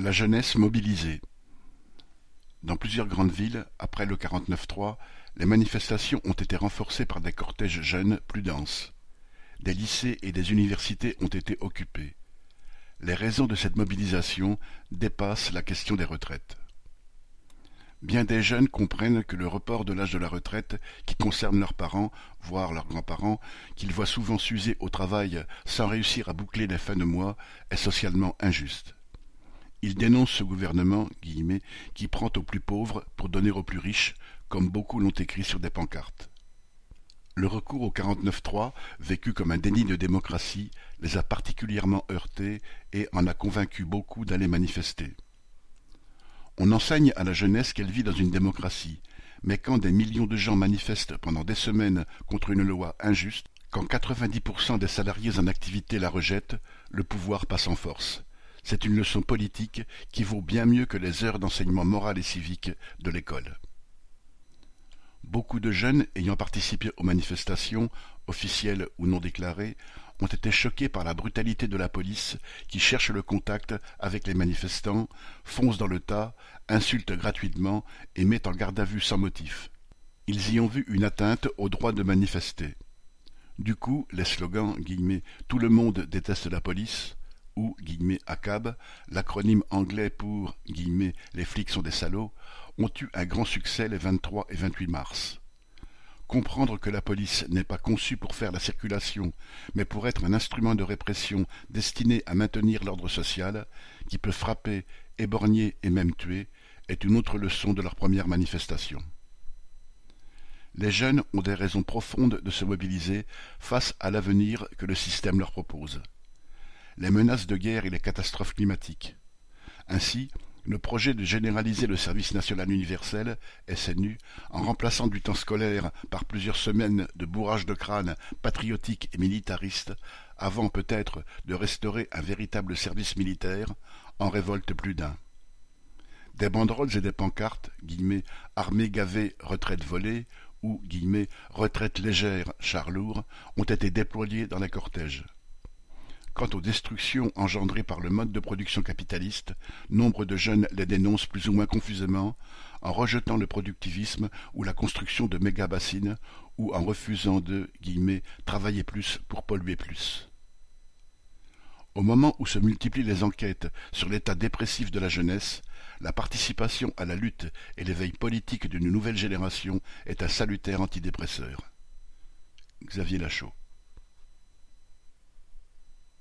La jeunesse mobilisée Dans plusieurs grandes villes, après le 49-3, les manifestations ont été renforcées par des cortèges jeunes plus denses. Des lycées et des universités ont été occupés. Les raisons de cette mobilisation dépassent la question des retraites. Bien des jeunes comprennent que le report de l'âge de la retraite, qui concerne leurs parents, voire leurs grands-parents, qu'ils voient souvent s'user au travail sans réussir à boucler les fins de mois, est socialement injuste. Il dénonce ce gouvernement qui prend aux plus pauvres pour donner aux plus riches, comme beaucoup l'ont écrit sur des pancartes. Le recours au 49-3, vécu comme un déni de démocratie, les a particulièrement heurtés et en a convaincu beaucoup d'aller manifester. On enseigne à la jeunesse qu'elle vit dans une démocratie, mais quand des millions de gens manifestent pendant des semaines contre une loi injuste, quand 90% des salariés en activité la rejettent, le pouvoir passe en force. C'est une leçon politique qui vaut bien mieux que les heures d'enseignement moral et civique de l'école. Beaucoup de jeunes ayant participé aux manifestations, officielles ou non déclarées, ont été choqués par la brutalité de la police qui cherche le contact avec les manifestants, fonce dans le tas, insulte gratuitement et met en garde à vue sans motif. Ils y ont vu une atteinte au droit de manifester. Du coup, les slogans guillemets, Tout le monde déteste la police ou ACAB, l'acronyme anglais pour les flics sont des salauds, ont eu un grand succès les 23 et 28 mars. Comprendre que la police n'est pas conçue pour faire la circulation, mais pour être un instrument de répression destiné à maintenir l'ordre social, qui peut frapper, éborgner et même tuer, est une autre leçon de leur première manifestation. Les jeunes ont des raisons profondes de se mobiliser face à l'avenir que le système leur propose les menaces de guerre et les catastrophes climatiques. Ainsi, le projet de généraliser le service national universel, SNU, en remplaçant du temps scolaire par plusieurs semaines de bourrage de crâne patriotique et militariste, avant peut-être de restaurer un véritable service militaire, en révolte plus d'un. Des banderoles et des pancartes, guillemets, armée gavée, retraite volée, ou, guillemets, retraite légère, char lourd, ont été déployés dans les cortèges. Quant aux destructions engendrées par le mode de production capitaliste, nombre de jeunes les dénoncent plus ou moins confusément, en rejetant le productivisme ou la construction de méga-bassines, ou en refusant de travailler plus pour polluer plus. Au moment où se multiplient les enquêtes sur l'état dépressif de la jeunesse, la participation à la lutte et l'éveil politique d'une nouvelle génération est un salutaire antidépresseur. Xavier Lachaud